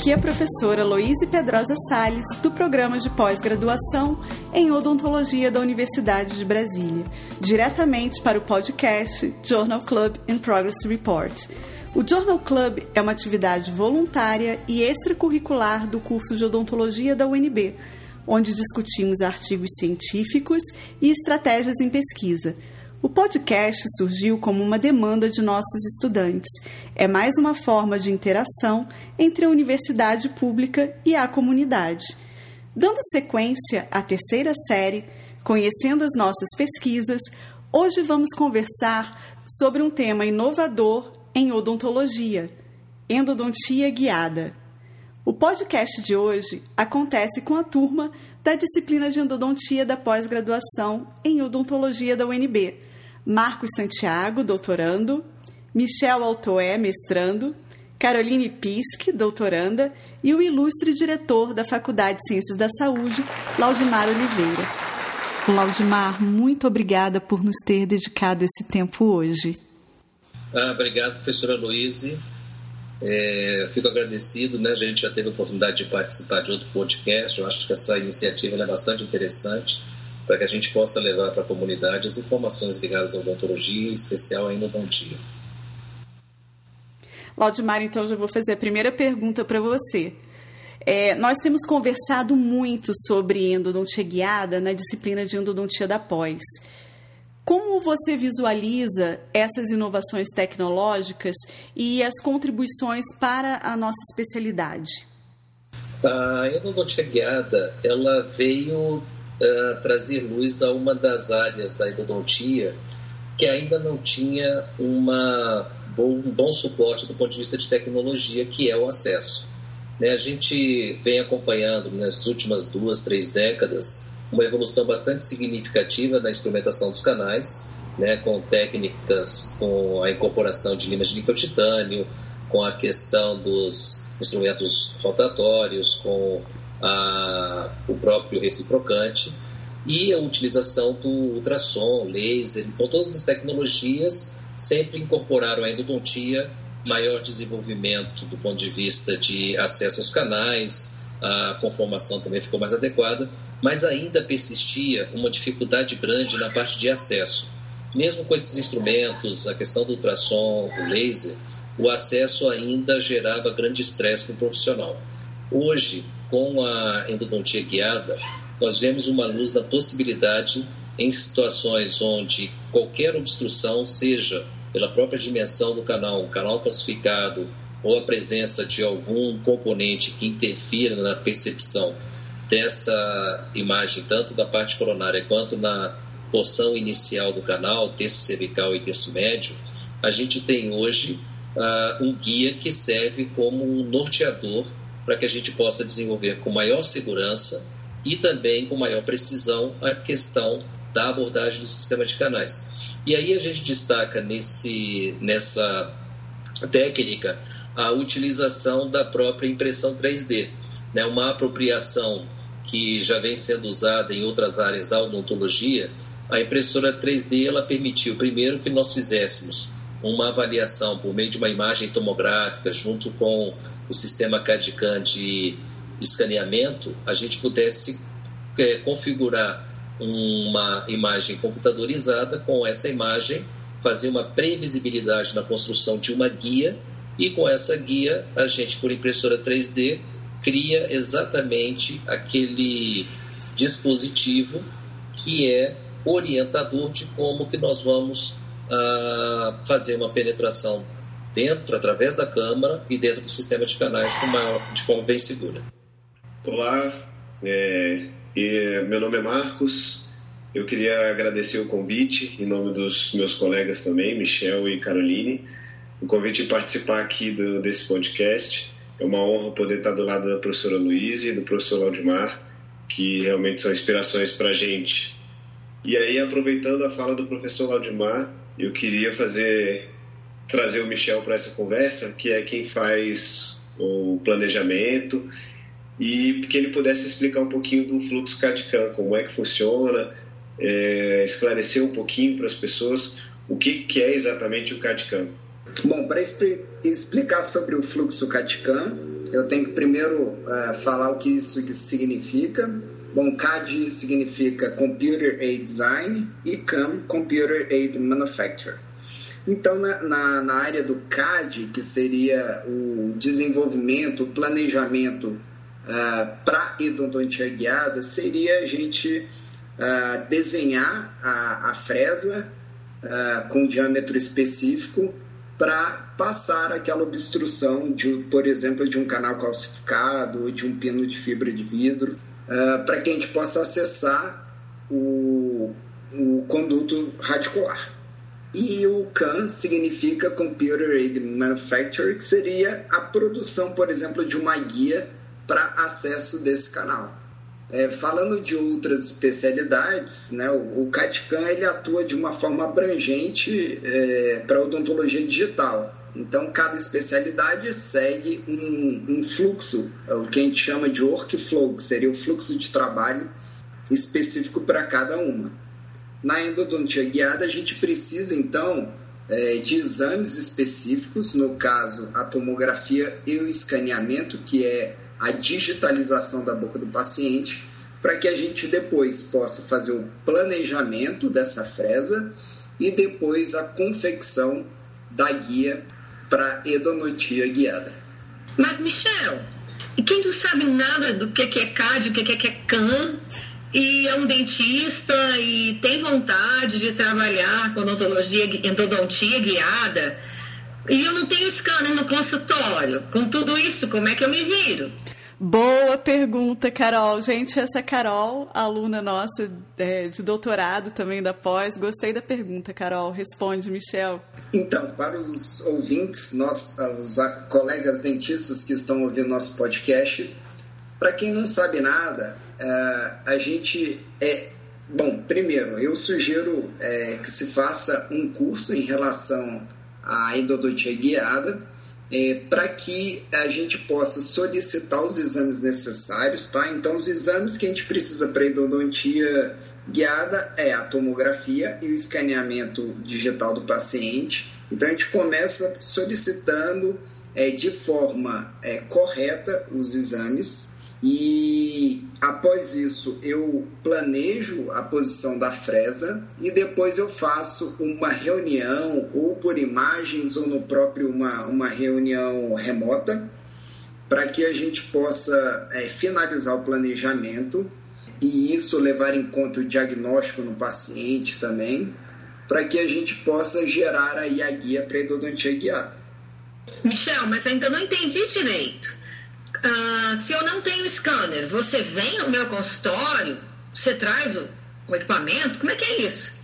Aqui é a professora Loíse Pedrosa Sales, do programa de pós-graduação em odontologia da Universidade de Brasília, diretamente para o podcast Journal Club and Progress Report. O Journal Club é uma atividade voluntária e extracurricular do curso de odontologia da UNB, onde discutimos artigos científicos e estratégias em pesquisa o podcast surgiu como uma demanda de nossos estudantes. É mais uma forma de interação entre a universidade pública e a comunidade. Dando sequência à terceira série, conhecendo as nossas pesquisas, hoje vamos conversar sobre um tema inovador em odontologia: endodontia guiada. O podcast de hoje acontece com a turma da disciplina de endodontia da pós-graduação em odontologia da UNB Marcos Santiago, doutorando, Michel Altoé, mestrando, Caroline Pisk, doutoranda, e o ilustre diretor da Faculdade de Ciências da Saúde, Laudimar Oliveira. Laudimar, muito obrigada por nos ter dedicado esse tempo hoje. Ah, obrigado, professora Luíse. É, fico agradecido, né? A gente já teve a oportunidade de participar de outro podcast. Eu acho que essa iniciativa é bastante interessante para que a gente possa levar para a comunidade as informações ligadas à odontologia, em especial à endodontia. Laudimar, então já vou fazer a primeira pergunta para você. É, nós temos conversado muito sobre endodontia guiada na disciplina de endodontia da pós. Como você visualiza essas inovações tecnológicas e as contribuições para a nossa especialidade? A endodontia guiada, ela veio uh, trazer luz a uma das áreas da endodontia que ainda não tinha uma bom, um bom suporte do ponto de vista de tecnologia, que é o acesso. Né, a gente vem acompanhando nas últimas duas, três décadas uma evolução bastante significativa na instrumentação dos canais, né, com técnicas, com a incorporação de limas de níquel titânio, com a questão dos instrumentos rotatórios, com a, o próprio reciprocante e a utilização do ultrassom, laser. Então, todas as tecnologias sempre incorporaram a endodontia, maior desenvolvimento do ponto de vista de acesso aos canais, a conformação também ficou mais adequada, mas ainda persistia uma dificuldade grande na parte de acesso. Mesmo com esses instrumentos, a questão do ultrassom, o laser, o acesso ainda gerava grande estresse para o profissional. Hoje, com a endodontia guiada, nós vemos uma luz da possibilidade em situações onde qualquer obstrução, seja pela própria dimensão do canal, canal calcificado ou a presença de algum componente que interfira na percepção dessa imagem, tanto da parte coronária quanto na porção inicial do canal, terço cervical e terço médio, a gente tem hoje uh, um guia que serve como um norteador para que a gente possa desenvolver com maior segurança e também com maior precisão a questão da abordagem do sistema de canais. E aí a gente destaca nesse, nessa técnica a utilização da própria impressão 3D, né? uma apropriação que já vem sendo usada em outras áreas da odontologia. A impressora 3D ela permitiu primeiro que nós fizéssemos uma avaliação por meio de uma imagem tomográfica junto com o sistema CAD-CAM de escaneamento, a gente pudesse é, configurar uma imagem computadorizada com essa imagem, fazer uma previsibilidade na construção de uma guia e com essa guia a gente por impressora 3D cria exatamente aquele dispositivo que é orientador de como que nós vamos uh, fazer uma penetração dentro, através da câmara e dentro do sistema de canais uma, de forma bem segura. Olá, é, meu nome é Marcos. Eu queria agradecer o convite, em nome dos meus colegas também, Michel e Caroline, o convite de participar aqui do, desse podcast. É uma honra poder estar do lado da professora Luísa e do professor Laudimar, que realmente são inspirações para a gente. E aí, aproveitando a fala do professor Laudimar, eu queria fazer trazer o Michel para essa conversa, que é quem faz o planejamento e que ele pudesse explicar um pouquinho do fluxo CAD-CAM, como é que funciona, é, esclarecer um pouquinho para as pessoas o que, que é exatamente o CAD-CAM. Bom, para explicar sobre o fluxo CAD-CAM, eu tenho que primeiro uh, falar o que isso significa. Bom, CAD significa Computer Aid Design e CAM, Computer Aid Manufacture. Então, na, na, na, área do CAD, que seria o desenvolvimento, o planejamento uh, para endodontia guiada, seria a gente uh, desenhar a, a fresa uh, com diâmetro específico para passar aquela obstrução, de, por exemplo, de um canal calcificado ou de um pino de fibra de vidro, para que a gente possa acessar o, o conduto radicular. E o CAN significa Computer Aided Manufacturing, que seria a produção, por exemplo, de uma guia para acesso desse canal. É, falando de outras especialidades, né, o, o CAD-CAM ele atua de uma forma abrangente é, para odontologia digital. Então, cada especialidade segue um, um fluxo, é o que a gente chama de workflow, que seria o fluxo de trabalho específico para cada uma. Na endodontia guiada, a gente precisa, então, é, de exames específicos, no caso, a tomografia e o escaneamento, que é a digitalização da boca do paciente, para que a gente depois possa fazer o planejamento dessa fresa e depois a confecção da guia para endodontia guiada. Mas, Michel, e quem não sabe nada do que é CAD, o que é CAN, e é um dentista e tem vontade de trabalhar com odontologia, endodontia guiada, e eu não tenho scanner no consultório. Com tudo isso, como é que eu me viro? Boa pergunta, Carol. Gente, essa é Carol, aluna nossa é, de doutorado também da pós. Gostei da pergunta, Carol. Responde, Michel. Então, para os ouvintes, nós, os colegas dentistas que estão ouvindo nosso podcast, para quem não sabe nada, a gente é. Bom, primeiro, eu sugiro é, que se faça um curso em relação à endodontia guiada, é, para que a gente possa solicitar os exames necessários, tá? Então, os exames que a gente precisa para endodontia guiada é a tomografia e o escaneamento digital do paciente. Então, a gente começa solicitando é, de forma é, correta os exames e após isso eu planejo a posição da fresa e depois eu faço uma reunião ou por imagens ou no próprio uma, uma reunião remota para que a gente possa é, finalizar o planejamento e isso levar em conta o diagnóstico no paciente também, para que a gente possa gerar aí a guia para endodontia guiada. Michel, mas ainda não entendi direito. Ah, se eu não tenho scanner, você vem no meu consultório, você traz o, o equipamento? Como é que é isso?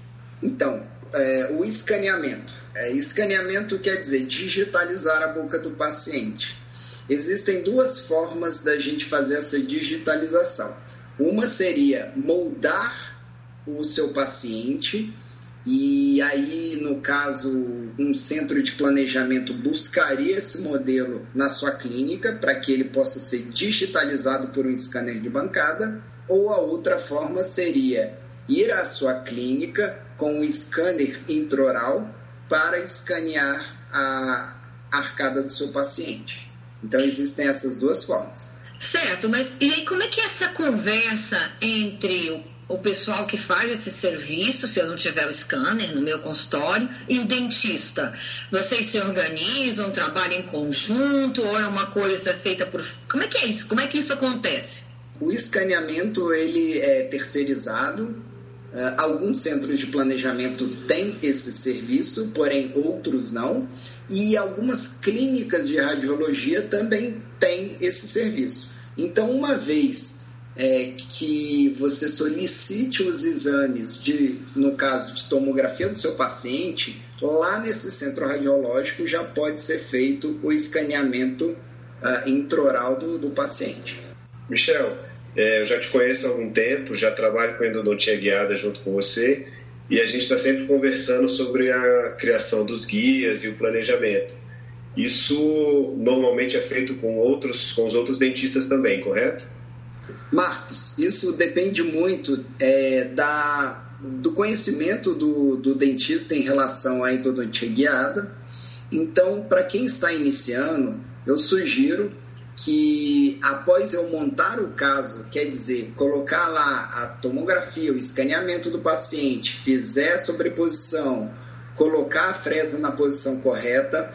Então, é, o escaneamento. É, escaneamento quer dizer digitalizar a boca do paciente. Existem duas formas da gente fazer essa digitalização. Uma seria moldar o seu paciente e aí, no caso, um centro de planejamento buscaria esse modelo na sua clínica para que ele possa ser digitalizado por um scanner de bancada, ou a outra forma seria ir à sua clínica com um scanner intraoral para escanear a arcada do seu paciente. Então, existem essas duas formas. Certo, mas e aí como é que é essa conversa entre o o pessoal que faz esse serviço, se eu não tiver o scanner no meu consultório, e o dentista. Vocês se organizam, trabalham em conjunto, ou é uma coisa feita por. Como é que é isso? Como é que isso acontece? O escaneamento ele é terceirizado. Uh, alguns centros de planejamento têm esse serviço, porém outros não. E algumas clínicas de radiologia também têm esse serviço. Então, uma vez é, que você solicite os exames de, no caso de tomografia do seu paciente, lá nesse centro radiológico já pode ser feito o escaneamento uh, intraoral do, do paciente. Michel, é, eu já te conheço há algum tempo, já trabalho com endodontia guiada junto com você e a gente está sempre conversando sobre a criação dos guias e o planejamento. Isso normalmente é feito com outros, com os outros dentistas também, correto? Marcos, isso depende muito é, da, do conhecimento do, do dentista em relação à endodontia guiada. Então, para quem está iniciando, eu sugiro que após eu montar o caso, quer dizer, colocar lá a tomografia, o escaneamento do paciente, fizer a sobreposição, colocar a fresa na posição correta,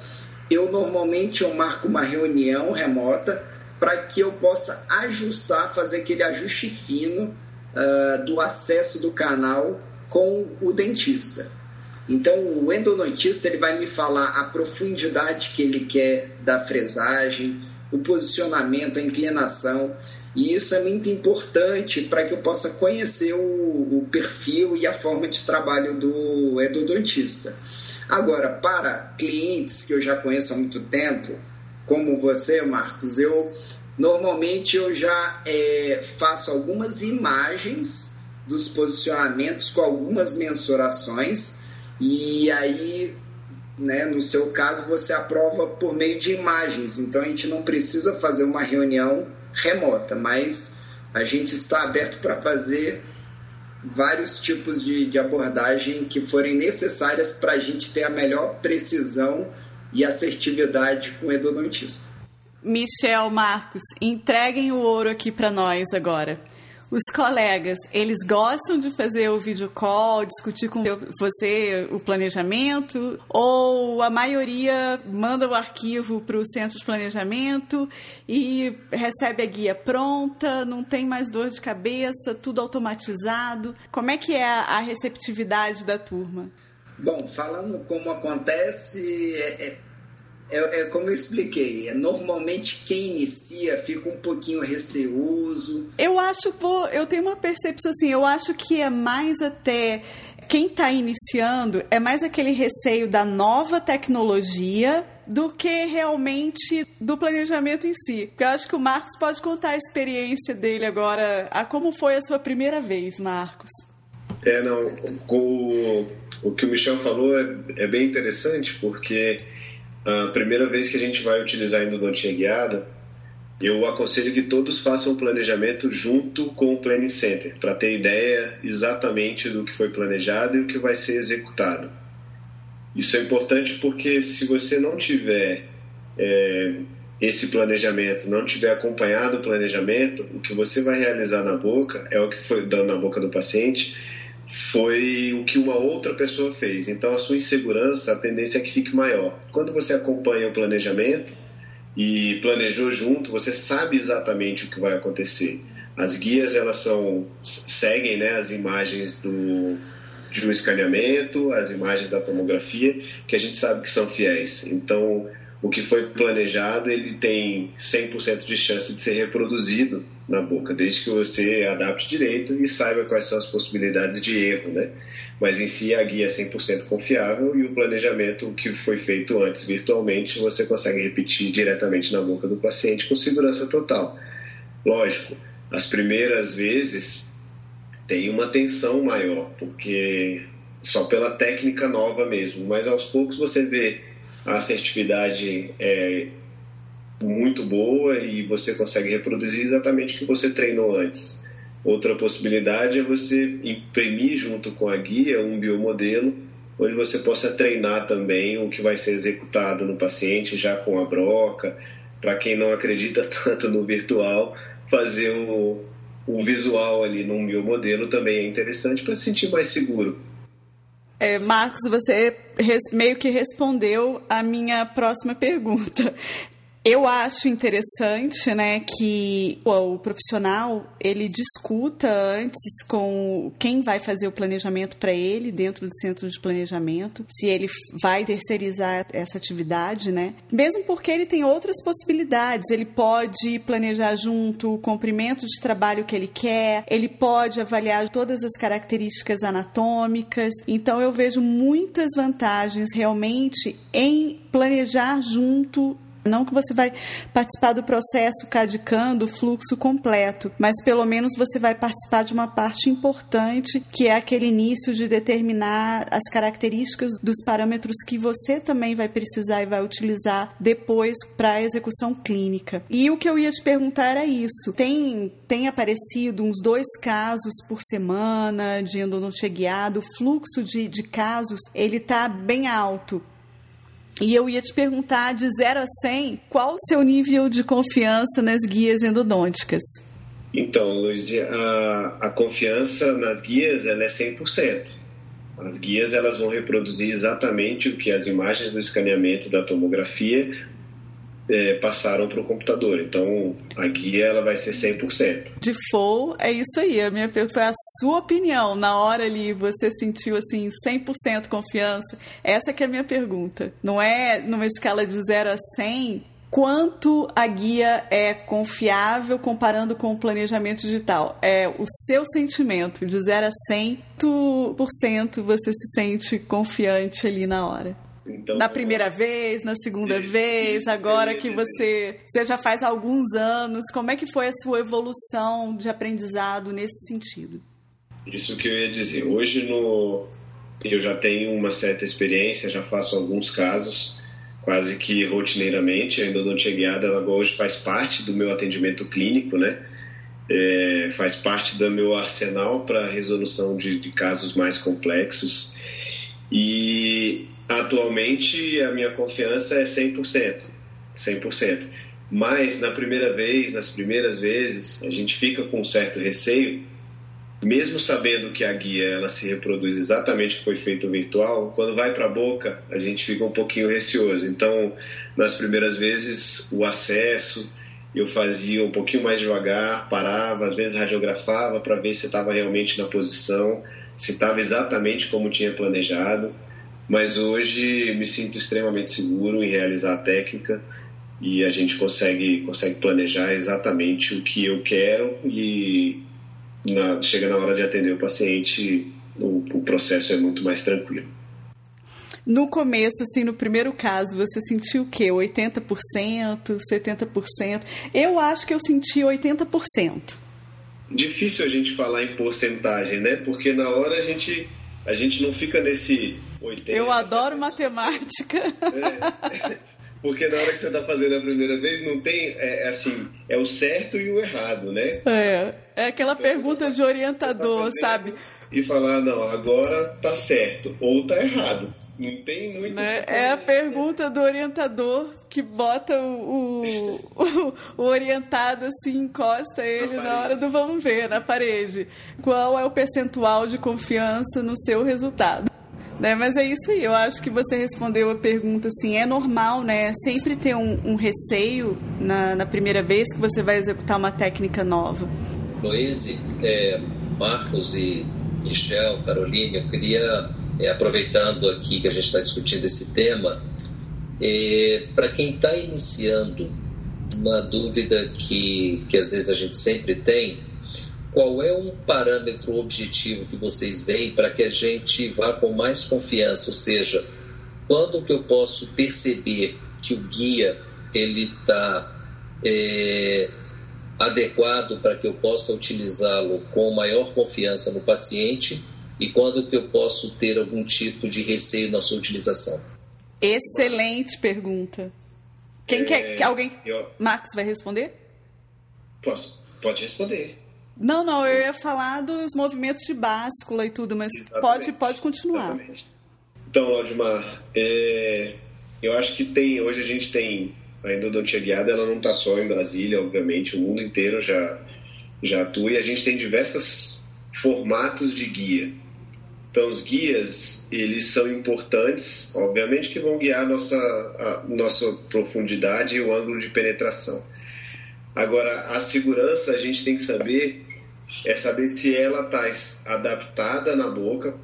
eu normalmente eu marco uma reunião remota para que eu possa ajustar, fazer aquele ajuste fino uh, do acesso do canal com o dentista. Então, o endodontista ele vai me falar a profundidade que ele quer da fresagem, o posicionamento, a inclinação. E isso é muito importante para que eu possa conhecer o, o, perfil e a forma de trabalho do endodontista. Agora, para clientes que eu já conheço há muito tempo, como você, Marcos, eu normalmente eu já é, faço algumas imagens dos posicionamentos com algumas mensurações e aí né, no seu caso, você aprova por meio de imagens, então a gente não precisa fazer uma reunião remota, mas a gente está aberto para fazer vários tipos de, de abordagem que forem necessárias para a gente ter a melhor precisão e assertividade com o endodontista. Michel, Marcos, entreguem o ouro aqui para nós agora os colegas, eles gostam de fazer o vídeo call, discutir com você o planejamento, ou a maioria manda o arquivo para o centro de planejamento e recebe a guia pronta, não tem mais dor de cabeça, tudo automatizado. Como é que é a receptividade da turma? Bom, falando como acontece, é, é é, é, como eu expliquei, é, normalmente quem inicia fica um pouquinho receoso. Eu acho, vou, eu tenho uma percepção assim, eu acho que é mais até quem está iniciando é mais aquele receio da nova tecnologia do que realmente do planejamento em si. Porque eu acho que o Marcos pode contar a experiência dele agora, a como foi a sua primeira vez, Marcos. É, não, o, o que o Michel falou é, é bem interessante, porque a primeira vez que a gente vai utilizar a endodontia guiada, eu aconselho que todos façam o planejamento junto com o Planning Center, para ter ideia exatamente do que foi planejado e o que vai ser executado. Isso é importante porque se você não tiver é, esse planejamento, não tiver acompanhado o planejamento, o que você vai realizar na boca é o que foi na boca do paciente foi o que uma outra pessoa fez. Então a sua insegurança, a tendência é que fique maior. Quando você acompanha o planejamento e planejou junto, você sabe exatamente o que vai acontecer. As guias elas são seguem, né, as imagens do de um escaneamento, as imagens da tomografia, que a gente sabe que são fiéis. Então, o que foi planejado ele tem 100% de chance de ser reproduzido na boca, desde que você adapte direito e saiba quais são as possibilidades de erro, né? Mas em si a guia é 100% confiável e o planejamento que foi feito antes virtualmente você consegue repetir diretamente na boca do paciente com segurança total. Lógico, as primeiras vezes tem uma tensão maior, porque só pela técnica nova mesmo, mas aos poucos você vê a assertividade é muito boa e você consegue reproduzir exatamente o que você treinou antes. Outra possibilidade é você imprimir junto com a guia um biomodelo onde você possa treinar também o que vai ser executado no paciente já com a broca. Para quem não acredita tanto no virtual, fazer o, o visual ali num biomodelo também é interessante para se sentir mais seguro. É, Marcos, você meio que respondeu a minha próxima pergunta. Eu acho interessante, né, que o profissional ele discuta antes com quem vai fazer o planejamento para ele dentro do centro de planejamento, se ele vai terceirizar essa atividade, né? Mesmo porque ele tem outras possibilidades, ele pode planejar junto o comprimento de trabalho que ele quer, ele pode avaliar todas as características anatômicas. Então eu vejo muitas vantagens realmente em planejar junto não que você vai participar do processo cadicando o fluxo completo, mas pelo menos você vai participar de uma parte importante, que é aquele início de determinar as características dos parâmetros que você também vai precisar e vai utilizar depois para a execução clínica. E o que eu ia te perguntar era isso: tem, tem aparecido uns dois casos por semana de endodontia guiado, o fluxo de, de casos ele está bem alto E eu ia te perguntar, de 0 a 100, qual o seu nível de confiança nas guias endodônticas? Então, Luiz, a, a confiança nas guias ela é 100%. As guias elas vão reproduzir exatamente o que as imagens do escaneamento da tomografia é, passaram para o computador. Então, a guia ela vai ser 100%. De full, é isso aí. A minha pergunta foi a sua opinião. Na hora ali, você sentiu assim 100% confiança? Essa que é a minha pergunta. Não é numa escala de 0 a 100, quanto a guia é confiável comparando com o planejamento digital. É o seu sentimento, de 0 a 100% você se sente confiante ali na hora. Então, na primeira vez, na segunda isso, vez, isso agora que, que você, você já faz alguns anos, como é que foi a sua evolução de aprendizado nesse sentido? Isso que eu ia dizer. Hoje no, eu já tenho uma certa experiência, já faço alguns casos, quase que rotineiramente. A endodontia guiada ela hoje faz parte do meu atendimento clínico, né? É, faz parte do meu arsenal para resolução de, de casos mais complexos. E atualmente a minha confiança é 100%. 100%. Mas na primeira vez, nas primeiras vezes, a gente fica com um certo receio mesmo sabendo que a guia ela se reproduz exatamente o que foi feito virtual, quando vai para a boca a gente fica um pouquinho receoso. Então, nas primeiras vezes, o acesso eu fazia um pouquinho mais devagar, parava, às vezes radiografava para ver se estava realmente na posição, se estava exatamente como tinha planejado. Mas hoje me sinto extremamente seguro em realizar a técnica e a gente consegue consegue planejar exatamente o que eu quero e na, chega na hora de atender o paciente, o, o processo é muito mais tranquilo. No começo, assim, no primeiro caso, você sentiu o quê? 80%, 70%? Eu acho que eu senti 80%. Difícil a gente falar em porcentagem, né? Porque na hora a gente, a gente não fica nesse 80%. Eu adoro matemática. É. Porque na hora que você está fazendo a primeira vez, não tem, é, é, assim, é o certo e o errado, né? É, é aquela então, pergunta tá, de orientador, tá sabe? E falar, não, agora tá certo ou tá errado. Não tem muito. Né? É a pergunta do orientador que bota o, o, o orientado assim, encosta ele na, na hora do vamos ver, na parede. Qual é o percentual de confiança no seu resultado? Né? Mas é isso aí, eu acho que você respondeu a pergunta assim, é normal, né? Sempre ter um, um receio na, na, primeira vez que você vai executar uma técnica nova. Luiz, é, Marcos e Michel, Carolina, eu queria, é, aproveitando aqui que a gente está discutindo esse tema, é, para quem está iniciando, uma dúvida que, que às vezes a gente sempre tem, qual é um parâmetro objetivo que vocês veem para que a gente vá com mais confiança? Ou seja, quando que eu posso perceber que o guia ele está é, adequado para que eu possa utilizá-lo com maior confiança no paciente e quando que eu posso ter algum tipo de receio na sua utilização? Excelente pergunta. Quem é, quer? Alguém? Eu... Marcos vai responder? Posso? Pode responder. Não, não, eu ia falar dos movimentos de báscula e tudo, mas pode, pode continuar. Exatamente. Então, Laudimar, é, eu acho que tem, hoje a gente tem a endodontia guiada, ela não está só em Brasília, obviamente, o mundo inteiro já, já atua e a gente tem diversos formatos de guia. Então, os guias, eles são importantes, obviamente que vão guiar a nossa, a nossa profundidade e o ângulo de penetração. Agora, a segurança a gente tem que saber é saber se ela está adaptada na boca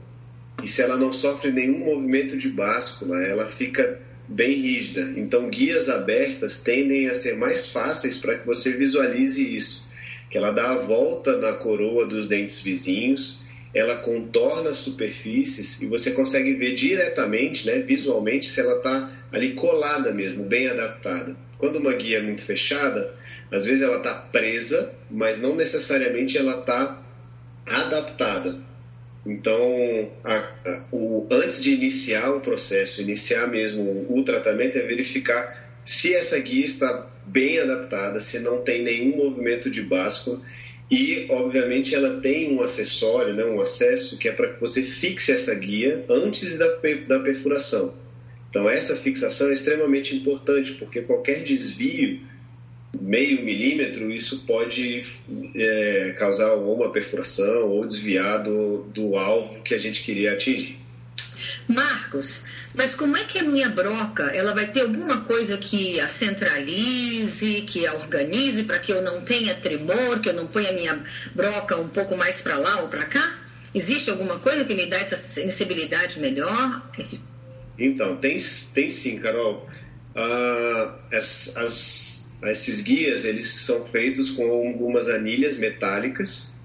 e se ela não sofre nenhum movimento de báscula, ela fica bem rígida. Então, guias abertas tendem a ser mais fáceis para que você visualize isso. Que ela dá a volta na coroa dos dentes vizinhos, ela contorna superfícies e você consegue ver diretamente, né, visualmente, se ela está ali colada mesmo, bem adaptada. Quando uma guia é muito fechada, às vezes ela está presa, mas não necessariamente ela está adaptada. Então, a, a, o, antes de iniciar o processo, iniciar mesmo o, o tratamento, é verificar se essa guia está bem adaptada, se não tem nenhum movimento de báscula e, obviamente, ela tem um acessório, né, um acesso que é para que você fixe essa guia antes da, da perfuração. Então, essa fixação é extremamente importante, porque qualquer desvio, meio milímetro, isso pode é, causar uma perfuração ou desviar do, do alvo que a gente queria atingir. Marcos, mas como é que a minha broca, ela vai ter alguma coisa que a centralize, que a organize para que eu não tenha tremor, que eu não ponha a minha broca um pouco mais para lá ou para cá? Existe alguma coisa que me dá essa sensibilidade melhor? Então, tem, tem sim, Carol. Ah, as, as, esses guias, eles são feitos com algumas anilhas metálicas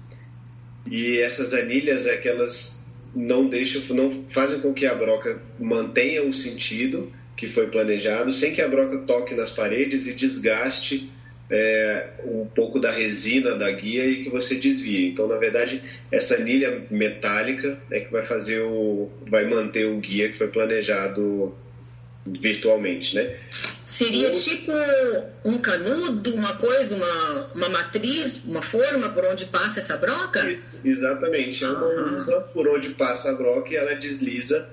e essas anilhas é que elas não deixam, não fazem com que a broca mantenha o sentido que foi planejado, sem que a broca toque nas paredes e desgaste é, um pouco da resina da guia e que você desvie. Então, na verdade, essa anilha metálica é que vai fazer o, vai manter o guia que foi planejado virtualmente, né? Seria tipo um canudo, uma coisa, uma, uma matriz, uma forma por onde passa essa broca? Exatamente, é uma uhum. por onde passa a broca e ela desliza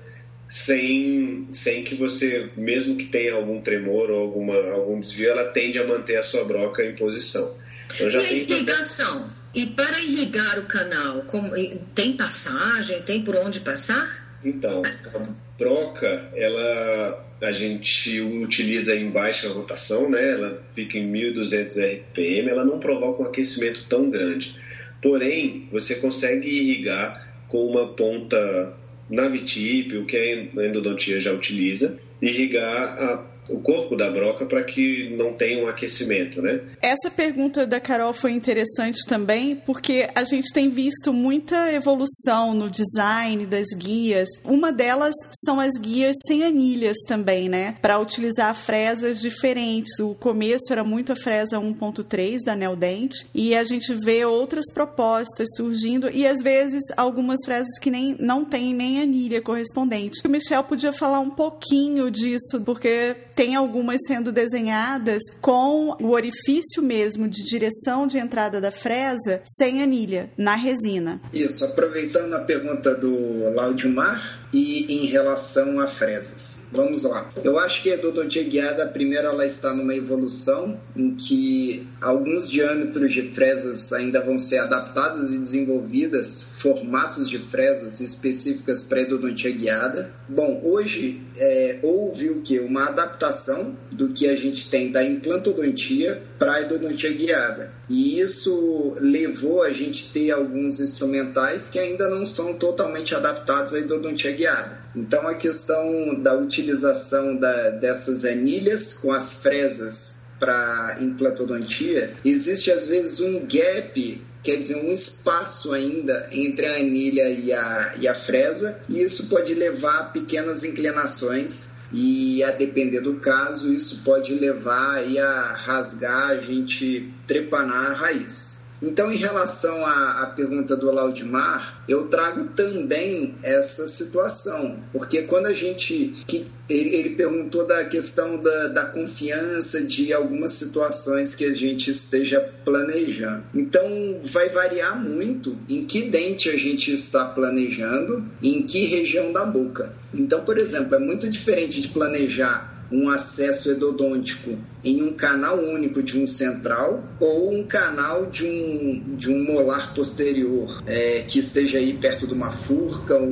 sem, sem que você, mesmo que tenha algum tremor ou alguma, algum desvio, ela tende a manter a sua broca em posição. Então, já e a irrigação? E para irrigar o canal, como, tem passagem, tem por onde passar? Então, a broca, ela a gente utiliza em baixa rotação, né? Ela fica em 1200 RPM, ela não provoca um aquecimento tão grande. Porém, você consegue irrigar com uma ponta navitip, o que a endodontia já utiliza, irrigar a o corpo da broca para que não tenha um aquecimento, né? Essa pergunta da Carol foi interessante também, porque a gente tem visto muita evolução no design das guias. Uma delas são as guias sem anilhas também, né? Para utilizar fresas diferentes. O começo era muito a fresa 1.3 da Neodente e a gente vê outras propostas surgindo e às vezes algumas fresas que nem não têm nem anilha correspondente. O Michel podia falar um pouquinho disso, porque tem algumas sendo desenhadas com o orifício mesmo de direção de entrada da fresa sem anilha, na resina. Isso, aproveitando a pergunta do Laudimar, e em relação a fresas. Vamos lá. Eu acho que a endodontia guiada, primeiro, ela está numa evolução em que alguns diâmetros de fresas ainda vão ser adaptados e desenvolvidas, formatos de fresas específicas para endodontia guiada. Bom, hoje é, houve o que? Uma adaptação do que a gente tem da implantodontia para a endodontia guiada. E isso levou a gente ter alguns instrumentais que ainda não são totalmente adaptados à endodontia guiada. Então a questão da utilização da, dessas anilhas com as fresas para implantodontia, existe às vezes um gap quer dizer, um espaço ainda entre a anilha e a, e a fresa, e isso pode levar a pequenas inclinações e a depender do caso, isso pode levar aí a rasgar, a gente trepanar a raiz. Então, em relação à, à, pergunta do Laudimar, eu trago também essa situação, porque quando a gente. Que ele, ele perguntou da questão da, da confiança de algumas situações que a gente esteja planejando. Então, vai variar muito em que dente a gente está planejando, em que região da boca. Então, por exemplo, é muito diferente de planejar um acesso endodôntico em um canal único de um central ou um canal de um, de um molar posterior é, que esteja aí perto de uma furca ou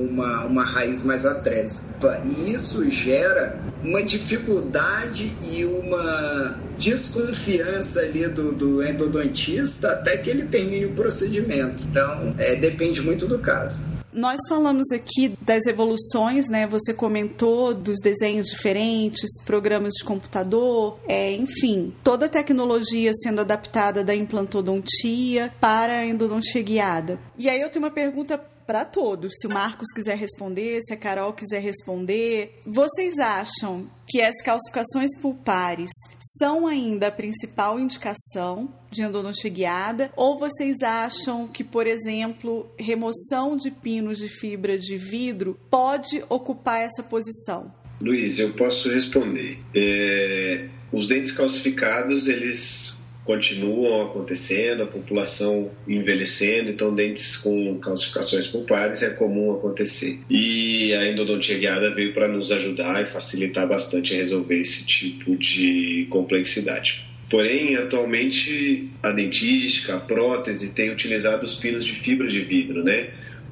uma, uma raiz mais atrésica. E isso gera uma dificuldade e uma desconfiança ali do, do endodontista até que ele termine o procedimento. Então, é, depende muito do caso. Nós falamos aqui das evoluções, né? Você comentou dos desenhos diferentes, programas de computador, é, enfim, toda a tecnologia sendo adaptada da implantodontia para a endodontia guiada. E aí eu tenho uma pergunta para todos. Se o Marcos quiser responder, se a Carol quiser responder, vocês acham que as calcificações pulpares são ainda a principal indicação de endodontia guiada? Ou vocês acham que, por exemplo, remoção de pinos de fibra de vidro pode ocupar essa posição? Luiz, eu posso responder. É, os dentes calcificados, eles continuam acontecendo, a população envelhecendo, então dentes com calcificações pulpares é comum acontecer. E a endodontia guiada veio para nos ajudar e facilitar bastante a resolver esse tipo de complexidade. Porém, atualmente a dentística, a prótese tem utilizado os pinos de fibra de vidro, né?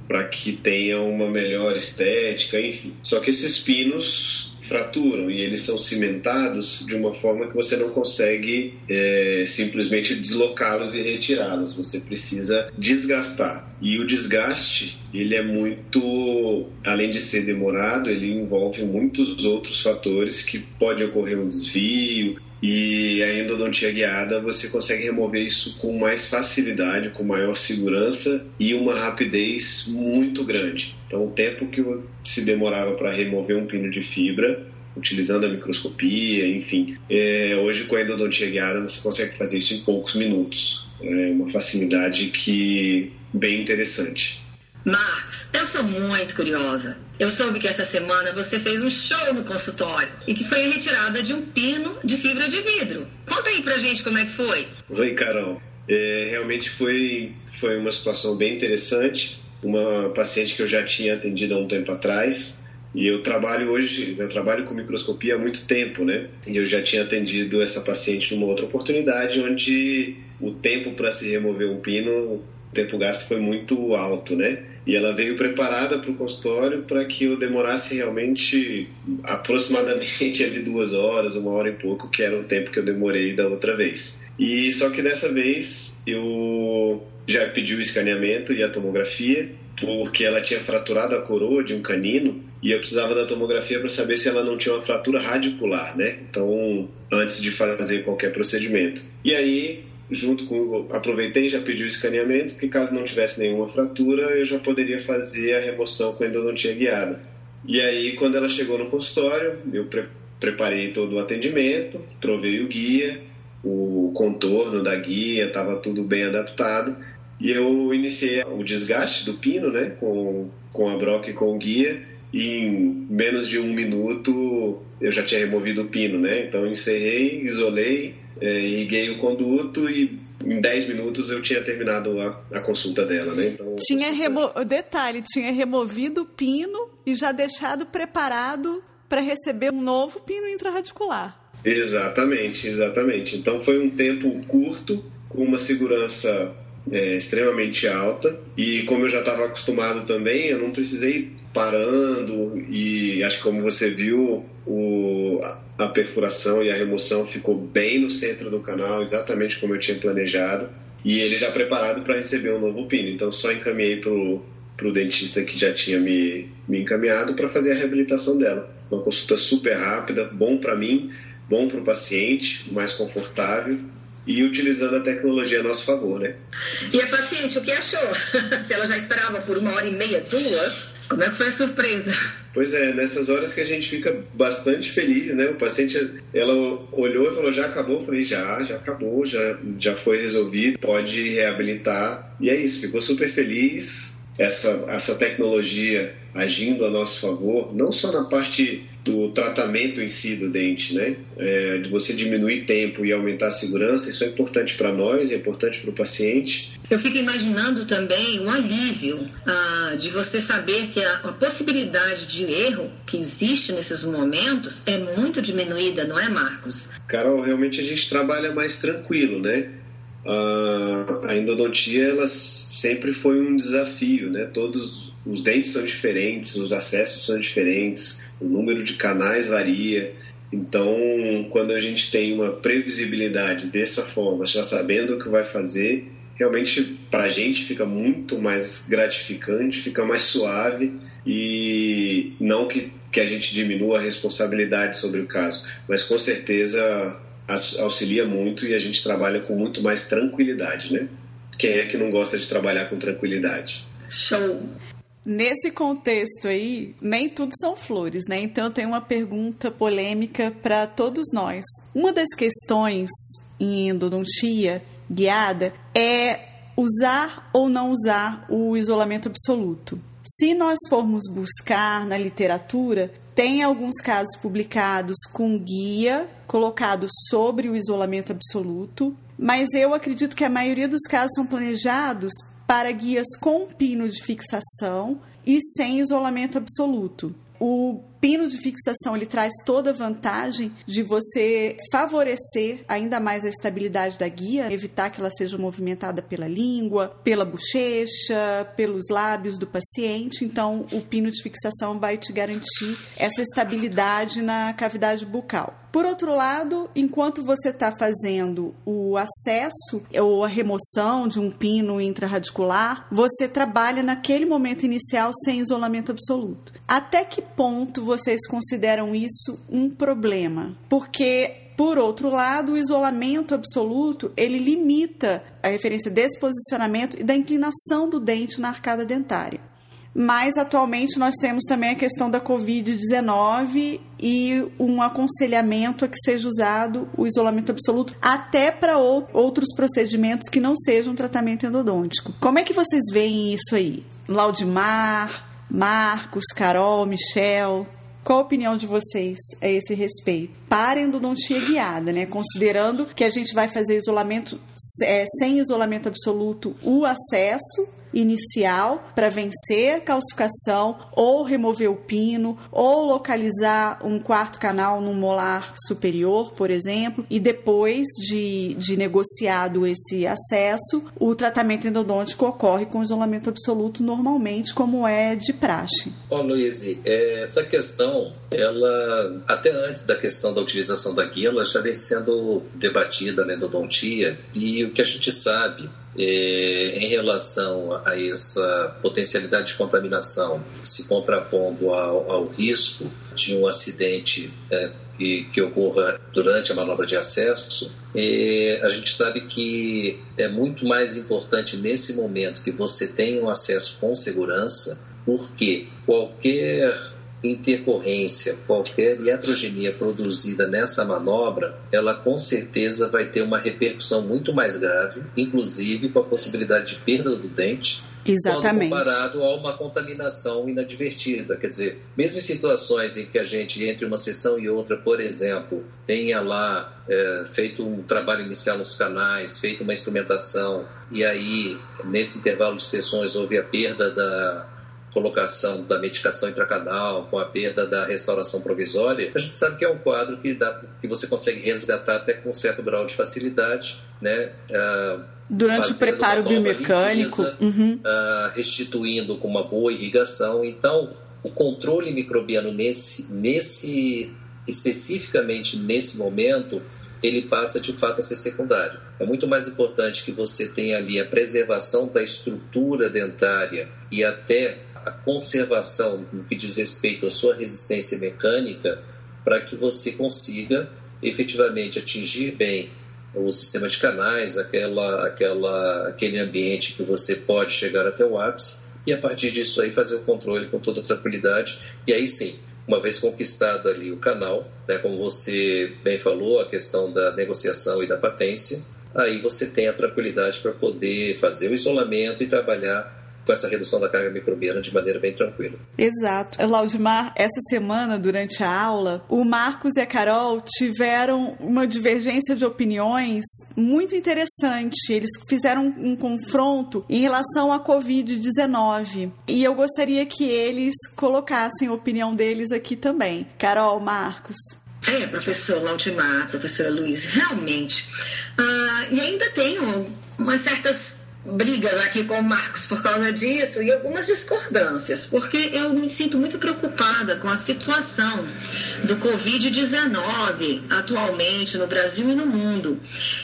Para que tenha uma melhor estética, enfim. Só que esses pinos fraturam e eles são cimentados de uma forma que você não consegue é, simplesmente deslocá-los e retirá-los. Você precisa desgastar. E o desgaste, ele é muito, além de ser demorado, ele envolve muitos outros fatores que pode ocorrer um desvio, e a endodontia guiada você consegue remover isso com mais facilidade, com maior segurança e uma rapidez muito grande. Então, o tempo que se demorava para remover um pino de fibra, utilizando a microscopia, enfim, é, hoje com a endodontia guiada você consegue fazer isso em poucos minutos. É uma facilidade que bem interessante. Marcos, eu sou muito curiosa. Eu soube que essa semana você fez um show no consultório e que foi a retirada de um pino de fibra de vidro. Conta aí pra gente como é que foi. Oi, Carol. É, realmente foi, foi uma situação bem interessante. Uma paciente que eu já tinha atendido há um tempo atrás. E eu trabalho hoje, eu trabalho com microscopia há muito tempo, né? E eu já tinha atendido essa paciente numa outra oportunidade onde o tempo para se remover um pino, o tempo gasto foi muito alto, né? E ela veio preparada para o consultório para que eu demorasse realmente aproximadamente ali duas horas, uma hora e pouco, que era o tempo que eu demorei da outra vez. E só que dessa vez eu já pedi o escaneamento e a tomografia, porque ela tinha fraturado a coroa de um canino e eu precisava da tomografia para saber se ela não tinha uma fratura radicular, né? Então, antes de fazer qualquer procedimento. E aí junto com aproveitei já pedi o escaneamento, que caso não tivesse nenhuma fratura, eu já poderia fazer a remoção com endodontia guiada. E aí, quando ela chegou no consultório, eu pre preparei todo o atendimento, provei o guia, o contorno da guia, estava tudo bem adaptado. E eu iniciei o desgaste do pino, né, com, com a broca e com o guia, e em menos de um minuto eu já tinha removido o pino, né? Então encerrei, isolei, é, irriguei o conduto e em 10 minutos eu tinha terminado a, a consulta dela, né? Então, tinha remo... Detalhe, tinha removido o pino e já deixado preparado para receber um novo pino intraradicular. Exatamente, exatamente. Então foi um tempo curto, com uma segurança é, extremamente alta e como eu já estava acostumado também, eu não precisei parando e acho que como você viu o, a perfuração e a remoção ficou bem no centro do canal, exatamente como eu tinha planejado e ele já preparado para receber um novo pino. Então só encaminhei para o dentista que já tinha me, me encaminhado para fazer a reabilitação dela. Uma consulta super rápida, bom para mim, bom para o paciente, mais confortável e utilizando a tecnologia a nosso favor, né? E a paciente, o que achou? Se ela já esperava por uma hora e meia, duas, como é que foi a surpresa? Pois é, nessas horas que a gente fica bastante feliz, né? O paciente, ela olhou e falou, já acabou? Eu falei, já, já acabou, já, já foi resolvido, pode reabilitar. E é isso, ficou super feliz. Essa, essa tecnologia agindo a nosso favor, não só na parte do tratamento em si do dente, né? É, de você diminuir tempo e aumentar a segurança, isso é importante para nós, é importante para o paciente. Eu fico imaginando também o alívio ah, de você saber que a, a, possibilidade de erro que existe nesses momentos é muito diminuída, não é, Marcos? Carol, realmente a gente trabalha mais tranquilo, né? Ah, a endodontia ela sempre foi um desafio, né? Todos os dentes são diferentes, os acessos são diferentes, o número de canais varia. Então, quando a gente tem uma previsibilidade dessa forma, já sabendo o que vai fazer, realmente para a gente fica muito mais gratificante, fica mais suave e não que, que a gente diminua a responsabilidade sobre o caso, mas com certeza auxilia muito e a gente trabalha com muito mais tranquilidade, né? Quem é que não gosta de trabalhar com tranquilidade? Show! Nesse contexto aí, nem tudo são flores, né? Então eu tenho uma pergunta polêmica para todos nós. Uma das questões em endodontia guiada é usar ou não usar o isolamento absoluto. Se nós formos buscar na literatura, tem alguns casos publicados com guia colocado sobre o isolamento absoluto, mas eu acredito que a maioria dos casos são planejados para guias com pino de fixação e sem isolamento absoluto. O pino de fixação ele traz toda a vantagem de você favorecer ainda mais a estabilidade da guia, evitar que ela seja movimentada pela língua, pela bochecha, pelos lábios do paciente. Então, o pino de fixação vai te garantir essa estabilidade na cavidade bucal. Por outro lado, enquanto você está fazendo o acesso ou a remoção de um pino intraradicular, você trabalha naquele momento inicial sem isolamento absoluto. Até que ponto vocês consideram isso um problema? Porque por outro lado, o isolamento absoluto, ele limita a referência desse posicionamento e da inclinação do dente na arcada dentária. Mas atualmente nós temos também a questão da Covid-19 e um aconselhamento a que seja usado o isolamento absoluto até para outros procedimentos que não sejam tratamento endodôntico. Como é que vocês veem isso aí? Laudimar, Marcos, Carol, Michel, qual a opinião de vocês a esse respeito? Para endodontia guiada, né? Considerando que a gente vai fazer isolamento é, sem isolamento absoluto, o acesso inicial para vencer a calcificação ou remover o pino ou localizar um quarto canal no molar superior, por exemplo, e depois de, de negociado esse acesso, o tratamento endodôntico ocorre com isolamento absoluto normalmente, como é de praxe. Oh, Luiz, é, essa questão, ela até antes da questão da utilização da guia, ela já vem sendo debatida na endodontia e o que a gente sabe é, em relação a essa potencialidade de contaminação, se contrapondo ao, ao risco de um acidente é, que, que, ocorra durante a manobra de acesso, é, a gente sabe que é muito mais importante nesse momento que você tenha um acesso com segurança, porque qualquer intercorrência, qualquer iatrogenia produzida nessa manobra, ela com certeza vai ter uma repercussão muito mais grave, inclusive com a possibilidade de perda do dente, Exatamente. Quando comparado a uma contaminação inadvertida. Quer dizer, mesmo em situações em que a gente, entre uma sessão e outra, por exemplo, tenha lá é, feito um trabalho inicial nos canais, feito uma instrumentação, e aí, nesse intervalo de sessões, houve a perda da, colocação da medicação intracanal, com a perda da restauração provisória, a gente sabe que é um quadro que, dá, que você consegue resgatar até com um certo grau de facilidade, né? Uh, Durante o preparo biomecânico. Limpeza, uhum. uh, restituindo com uma boa irrigação. Então, o controle microbiano nesse, nesse especificamente nesse momento, ele passa de fato a ser secundário. É muito mais importante que você tenha ali a preservação da estrutura dentária e até a conservação no que diz respeito à sua resistência mecânica para que você consiga efetivamente atingir bem o sistema de canais, aquela, aquela, aquele ambiente que você pode chegar até o ápice e a partir disso aí fazer o controle com toda tranquilidade e aí sim, uma vez conquistado ali o canal, né, como você bem falou, a questão da negociação e da patência, aí você tem a tranquilidade para poder fazer o isolamento e trabalhar com essa redução da carga microbiana de maneira bem tranquila. Exato. Laudimar, essa semana, durante a aula, o Marcos e a Carol tiveram uma divergência de opiniões muito interessante. Eles fizeram um confronto em relação à Covid-19. E eu gostaria que eles colocassem a opinião deles aqui também. Carol, Marcos. É, professor Laudimar, professora Luiz, realmente. Uh, e ainda tenho umas certas brigas aqui com o Marcos por causa disso e algumas discordâncias, porque eu me sinto muito preocupada com a situação do Covid-19 atualmente no Brasil e no mundo.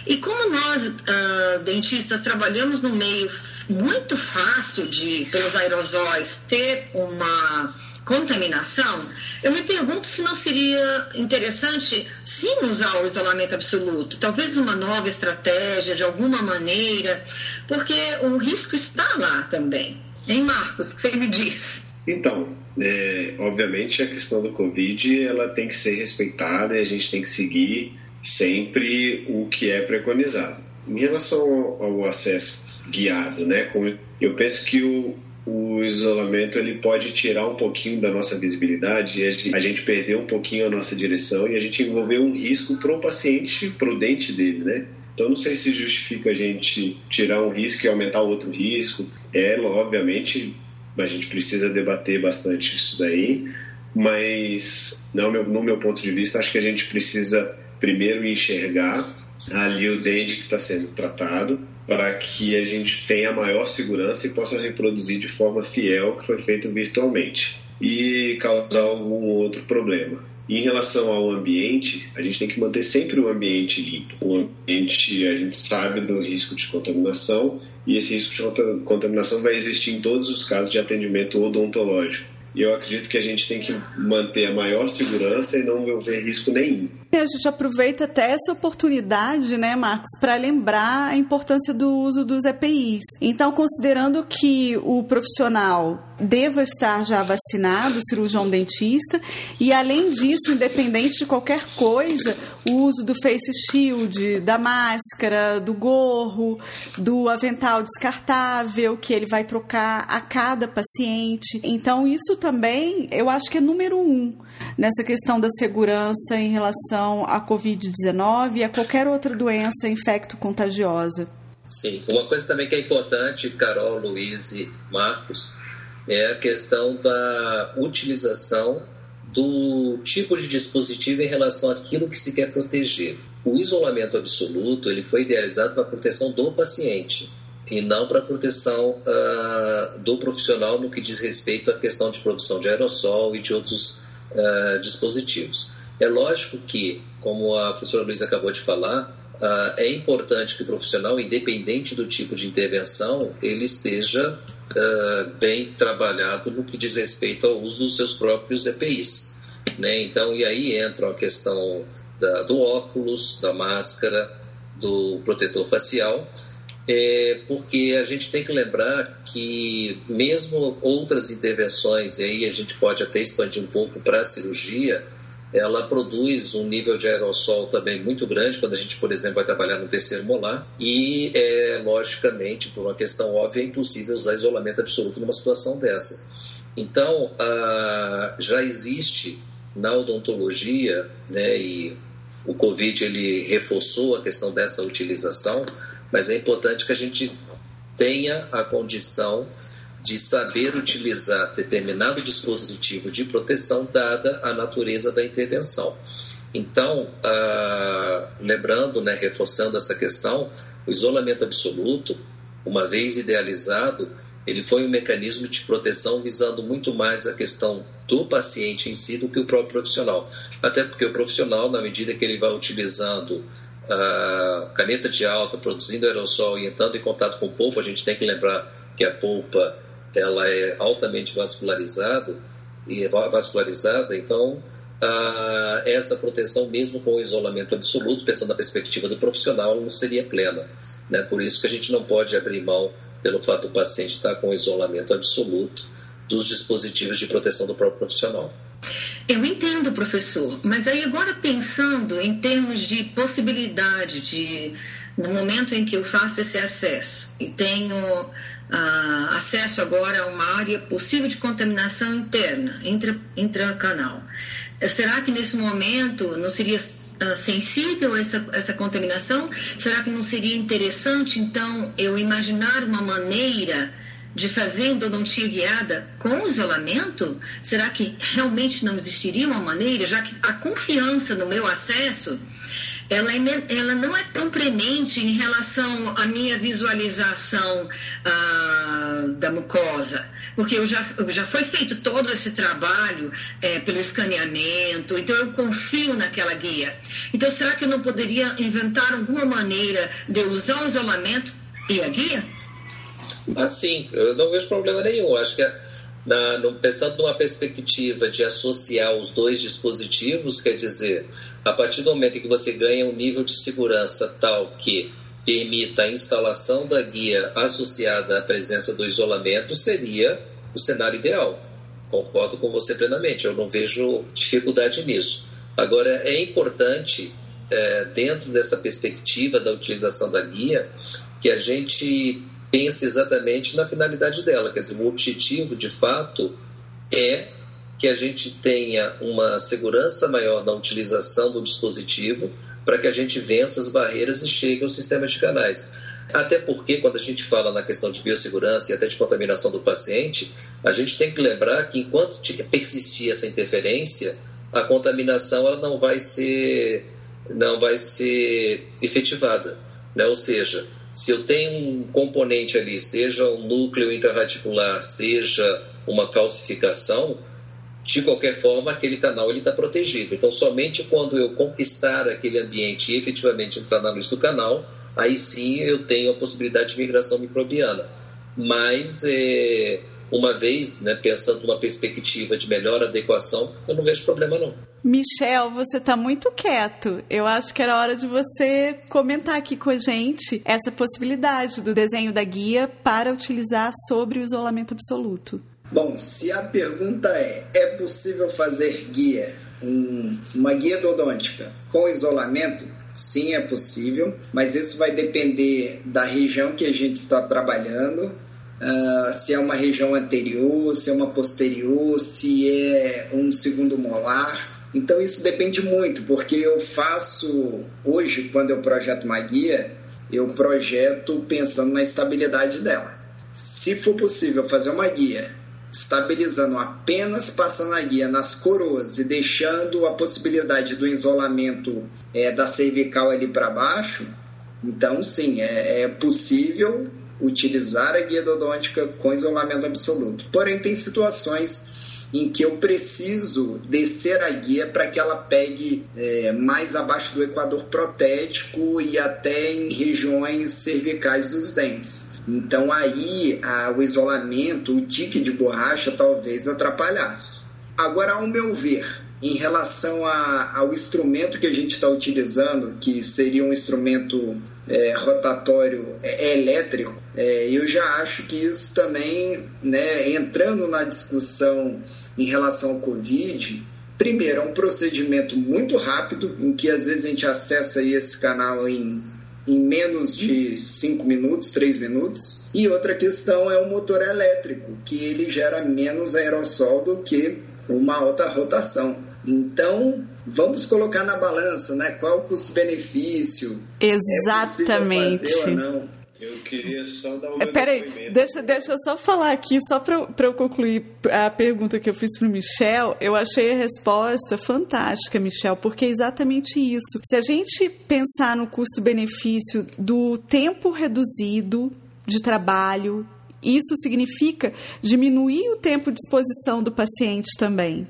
E como nós, uh, dentistas, trabalhamos no meio muito fácil de, pelos aerosóis, ter uma contaminação, eu me pergunto se não seria interessante sim usar o isolamento absoluto, talvez uma nova estratégia de alguma maneira, porque o risco está lá também. Hein, Marcos, o que você me diz? Então, é, obviamente a questão do Covid ela tem que ser respeitada e a gente tem que seguir sempre o que é preconizado. Em relação ao, acesso guiado, né, eu penso que o, o o isolamento ele pode tirar um pouquinho da nossa visibilidade e a gente perder um pouquinho a nossa direção e a gente envolver um risco para o paciente prudente dele, né? Então não sei se justifica a gente tirar um risco e aumentar outro risco. É, obviamente, a gente precisa debater bastante isso daí, mas meu, no meu ponto de vista, acho que a gente precisa primeiro enxergar ali o dente que está sendo tratado para que a gente tenha maior segurança e possa reproduzir de forma fiel o que foi feito virtualmente e causar algum outro problema. Em relação ao ambiente, a gente tem que manter sempre o ambiente limpo. O ambiente, a gente sabe do risco de contaminação e esse risco de contaminação vai existir em todos os casos de atendimento odontológico. E eu acredito que a gente tem que manter a maior segurança e não ver risco nenhum. A gente aproveita até essa oportunidade, né, Marcos, para lembrar a importância do uso dos EPIs. Então, considerando que o profissional deva estar já vacinado, cirurgião dentista, e além disso, independente de qualquer coisa, o uso do face shield, da máscara, do gorro, do avental descartável que ele vai trocar a cada paciente. Então, isso também eu acho que é número um nessa questão da segurança em relação à Covid-19 e a qualquer outra doença infecto-contagiosa. Sim, uma coisa também que é importante, Carol, Luiz e Marcos, é a questão da utilização do tipo de dispositivo em relação àquilo que se quer proteger. O isolamento absoluto ele foi idealizado para a proteção do paciente e não para a proteção uh, do profissional no que diz respeito à questão de produção de aerossol e de outros uh, dispositivos. É lógico que, como a professora Luiz acabou de falar, uh, é importante que o profissional, independente do tipo de intervenção, ele esteja bem trabalhado no que diz respeito ao uso dos seus próprios EPIs. Né? Então, e aí entra a questão da, do óculos, da máscara, do protetor facial, é, porque a gente tem que lembrar que mesmo outras intervenções, e aí a gente pode até expandir um pouco para a cirurgia, ela produz um nível de aerossol também muito grande quando a gente, por exemplo, vai trabalhar no terceiro molar e, é, logicamente, por uma questão óbvia, é impossível usar isolamento absoluto numa situação dessa. Então, já existe na odontologia, né, e o Covid ele reforçou a questão dessa utilização, mas é importante que a gente tenha a condição de saber utilizar determinado dispositivo de proteção dada a natureza da intervenção. Então, ah, lembrando, né, reforçando essa questão, o isolamento absoluto, uma vez idealizado, ele foi um mecanismo de proteção visando muito mais a questão do paciente em si do que o próprio profissional. Até porque o profissional, na medida que ele vai utilizando a caneta de alta produzindo aerossol e entrando em contato com polpa, a gente tem que lembrar que a polpa ela é altamente vascularizada e vascularizada, então essa proteção mesmo com o isolamento absoluto, pensando na perspectiva do profissional, não seria plena. Né? Por isso que a gente não pode abrir mão pelo fato do paciente estar com isolamento absoluto dos dispositivos de proteção do próprio profissional. Eu entendo, professor, mas aí agora pensando em termos de possibilidade de, no momento em que eu faço esse acesso e tenho uh, acesso agora a uma área possível de contaminação interna, intra, intracanal, será que nesse momento não seria uh, sensível essa, essa contaminação? Será que não seria interessante, então, eu imaginar uma maneira de fazer endodontia guiada com isolamento? Será que realmente não existiria uma maneira, já que a confiança no meu acesso ela, é, ela não é tão premente em relação à minha visualização ah, da mucosa, porque eu já, já foi feito todo esse trabalho é, pelo escaneamento, então eu confio naquela guia. Então, será que eu não poderia inventar alguma maneira de usar o isolamento e a guia? Assim, eu não vejo problema nenhum. Acho que na, no, pensando numa perspectiva de associar os dois dispositivos, quer dizer, a partir do momento em que você ganha um nível de segurança tal que permita a instalação da guia associada à presença do isolamento, seria o cenário ideal. Concordo com você plenamente, eu não vejo dificuldade nisso. Agora, é importante, é, dentro dessa perspectiva da utilização da guia, que a gente pensa exatamente na finalidade dela. Quer dizer, o objetivo, de fato, é que a gente tenha uma segurança maior na utilização do dispositivo para que a gente vença as barreiras e chegue ao sistema de canais. Até porque, quando a gente fala na questão de biossegurança e até de contaminação do paciente, a gente tem que lembrar que enquanto persistir essa interferência, a contaminação ela não vai ser, não vai ser efetivada. Né? Ou seja, se eu tenho um componente ali, seja um núcleo intrarradicular, seja uma calcificação, de qualquer forma, aquele canal está protegido. Então, somente quando eu conquistar aquele ambiente e efetivamente entrar na luz do canal, aí sim eu tenho a possibilidade de migração microbiana. Mas, é, uma vez, né, pensando numa perspectiva de melhor adequação, eu não vejo problema não. Michel, você está muito quieto. Eu acho que era hora de você comentar aqui com a gente essa possibilidade do desenho da guia para utilizar sobre o isolamento absoluto. Bom, se a pergunta é: é possível fazer guia, um, uma guia dodôntica com isolamento? Sim, é possível, mas isso vai depender da região que a gente está trabalhando, uh, se é uma região anterior, se é uma posterior, se é um segundo molar. Então isso depende muito, porque eu faço hoje, quando eu projeto uma guia, eu projeto pensando na estabilidade dela. Se for possível fazer uma guia estabilizando apenas passando a guia nas coroas e deixando a possibilidade do isolamento é, da cervical ali para baixo, então sim, é, é, possível utilizar a guia dodôntica com isolamento absoluto. Porém, tem situações em que eu preciso descer a guia para que ela pegue é, mais abaixo do equador protético e até em regiões cervicais dos dentes. Então aí a, o isolamento, o tique de borracha talvez atrapalhasse. Agora, ao meu ver, em relação a, ao instrumento que a gente está utilizando, que seria um instrumento é, rotatório é, elétrico, é, eu já acho que isso também, né, entrando na discussão em relação ao Covid, primeiro, é um procedimento muito rápido, em que às vezes a gente acessa esse canal em em menos de 5 minutos, 3 minutos. E outra questão é o motor elétrico, que ele gera menos aerossol do que uma alta rotação. Então, vamos colocar na balança, né? Qual o custo-benefício? Exatamente. É ou não? Eu queria só dar um. É, peraí, deixa, deixa eu só falar aqui, só para eu concluir a pergunta que eu fiz para o Michel. Eu achei a resposta fantástica, Michel, porque é exatamente isso. Se a gente pensar no custo-benefício do tempo reduzido de trabalho, isso significa diminuir o tempo de exposição do paciente também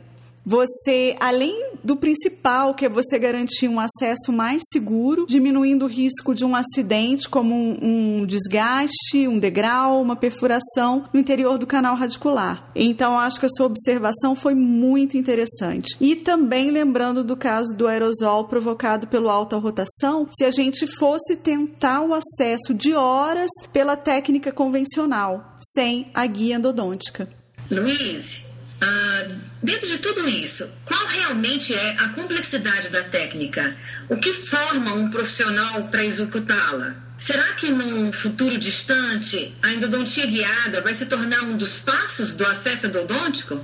você, além do principal, que é você garantir um acesso mais seguro, diminuindo o risco de um acidente, como um, um desgaste, um degrau, uma perfuração no interior do canal radicular. Então, acho que a sua observação foi muito interessante. E também lembrando do caso do aerosol provocado pelo alta rotação, se a gente fosse tentar o acesso de horas pela técnica convencional, sem a guia endodôntica. Luiz, ah, dentro de tudo isso, qual realmente é a complexidade da técnica? O que forma um profissional para executá-la? Será que num futuro distante a endodontia guiada vai se tornar um dos passos do acesso endodôntico?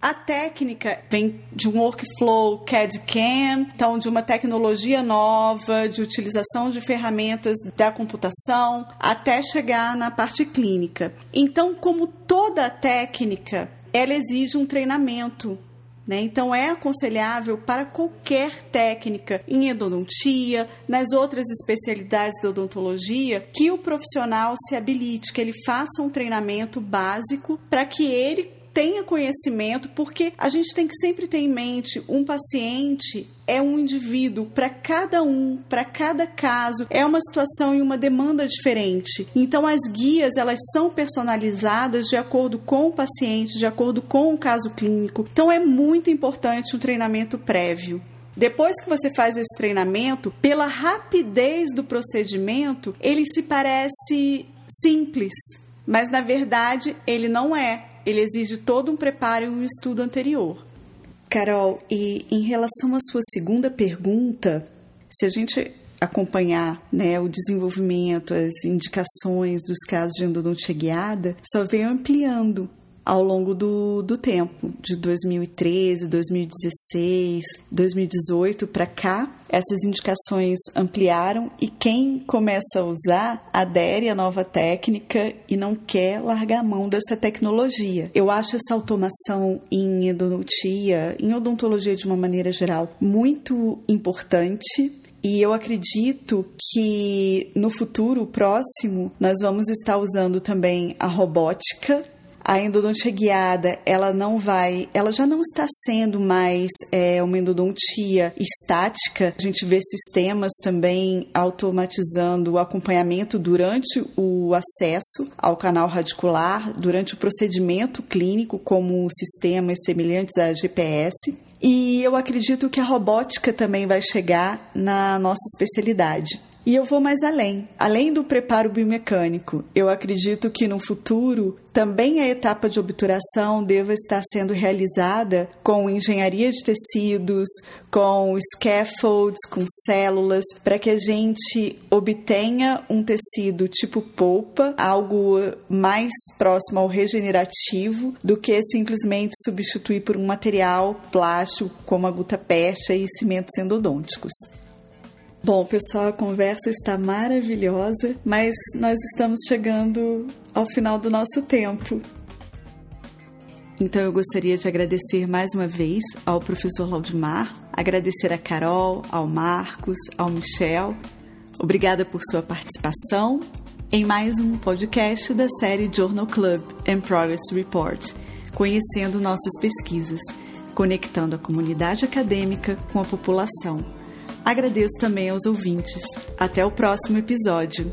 A técnica vem de um workflow CAD-CAM, então de uma tecnologia nova, de utilização de ferramentas da computação, até chegar na parte clínica. Então, como toda técnica, ela exige um treinamento né? Então, é aconselhável para qualquer técnica em endodontia, nas outras especialidades da odontologia, que o profissional se habilite, que ele faça um treinamento básico para que ele tenha conhecimento, porque a gente tem que sempre ter em mente um paciente é um indivíduo para cada um, para cada caso, é uma situação e uma demanda diferente. Então as guias, elas são personalizadas de acordo com o paciente, de acordo com o caso clínico. Então é muito importante um treinamento prévio. Depois que você faz esse treinamento, pela rapidez do procedimento, ele se parece simples, mas na verdade ele não é ele exige todo um preparo e um estudo anterior. Carol, e em relação à sua segunda pergunta, se a gente acompanhar né, o desenvolvimento, as indicações dos casos de endodontia guiada, só veio ampliando ao longo do, do tempo, de 2013, 2016, 2018 para cá, essas indicações ampliaram e quem começa a usar adere à nova técnica e não quer largar a mão dessa tecnologia. Eu acho essa automação em endodontia, em odontologia de uma maneira geral, muito importante e eu acredito que no futuro próximo nós vamos estar usando também a robótica a endodontia guiada, ela não vai, ela já não está sendo mais é, uma endodontia estática. A gente vê sistemas também automatizando o acompanhamento durante o acesso ao canal radicular, durante o procedimento clínico, como sistemas semelhantes a GPS. E eu acredito que a robótica também vai chegar na nossa especialidade. E eu vou mais além. Além do preparo biomecânico, eu acredito que no futuro também a etapa de obturação deva estar sendo realizada com engenharia de tecidos, com scaffolds, com células, para que a gente obtenha um tecido tipo polpa, algo mais próximo ao regenerativo do que simplesmente substituir por um material plástico como a gutta-percha e cimentos endodônticos. Bom, pessoal, a conversa está maravilhosa, mas nós estamos chegando ao final do nosso tempo. Então eu gostaria de agradecer mais uma vez ao professor Laudimar, agradecer a Carol, ao Marcos, ao Michel. Obrigada por sua participação em mais um podcast da série Journal Club and Progress Report, conhecendo nossas pesquisas, conectando a comunidade acadêmica com a população. Agradeço também aos ouvintes. Até o próximo episódio.